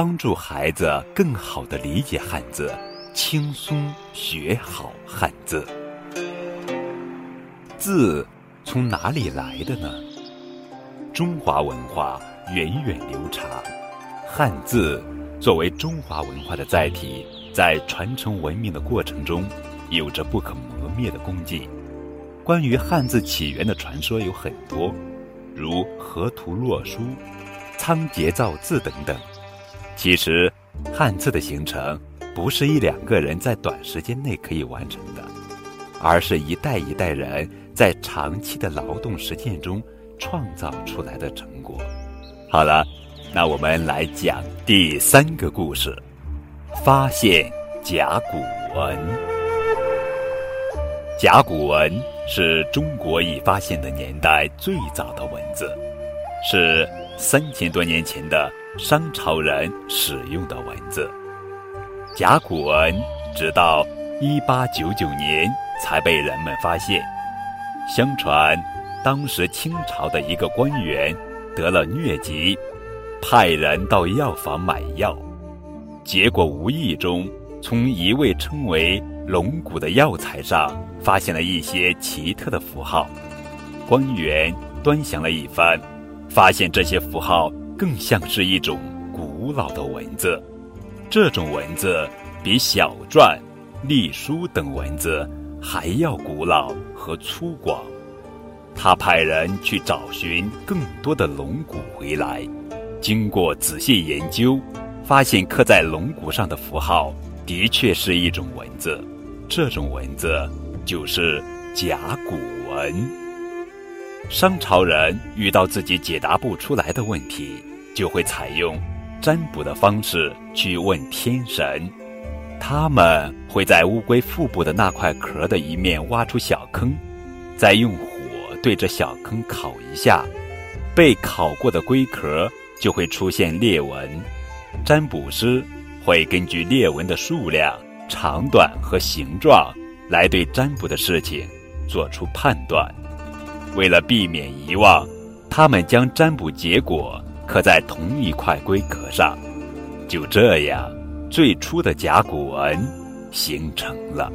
帮助孩子更好地理解汉字。轻松学好汉字，字从哪里来的呢？中华文化源远流长，汉字作为中华文化的载体，在传承文明的过程中，有着不可磨灭的功绩。关于汉字起源的传说有很多，如河图洛书、仓颉造字等等。其实，汉字的形成。不是一两个人在短时间内可以完成的，而是一代一代人在长期的劳动实践中创造出来的成果。好了，那我们来讲第三个故事：发现甲骨文。甲骨文是中国已发现的年代最早的文字，是三千多年前的商朝人使用的文字。甲骨文直到一八九九年才被人们发现。相传，当时清朝的一个官员得了疟疾，派人到药房买药，结果无意中从一味称为龙骨的药材上发现了一些奇特的符号。官员端详了一番，发现这些符号更像是一种古老的文字。这种文字比小篆、隶书等文字还要古老和粗犷。他派人去找寻更多的龙骨回来，经过仔细研究，发现刻在龙骨上的符号的确是一种文字。这种文字就是甲骨文。商朝人遇到自己解答不出来的问题，就会采用。占卜的方式去问天神，他们会在乌龟腹部的那块壳的一面挖出小坑，再用火对着小坑烤一下，被烤过的龟壳就会出现裂纹。占卜师会根据裂纹的数量、长短和形状来对占卜的事情做出判断。为了避免遗忘，他们将占卜结果。刻在同一块龟壳上，就这样，最初的甲骨文形成了。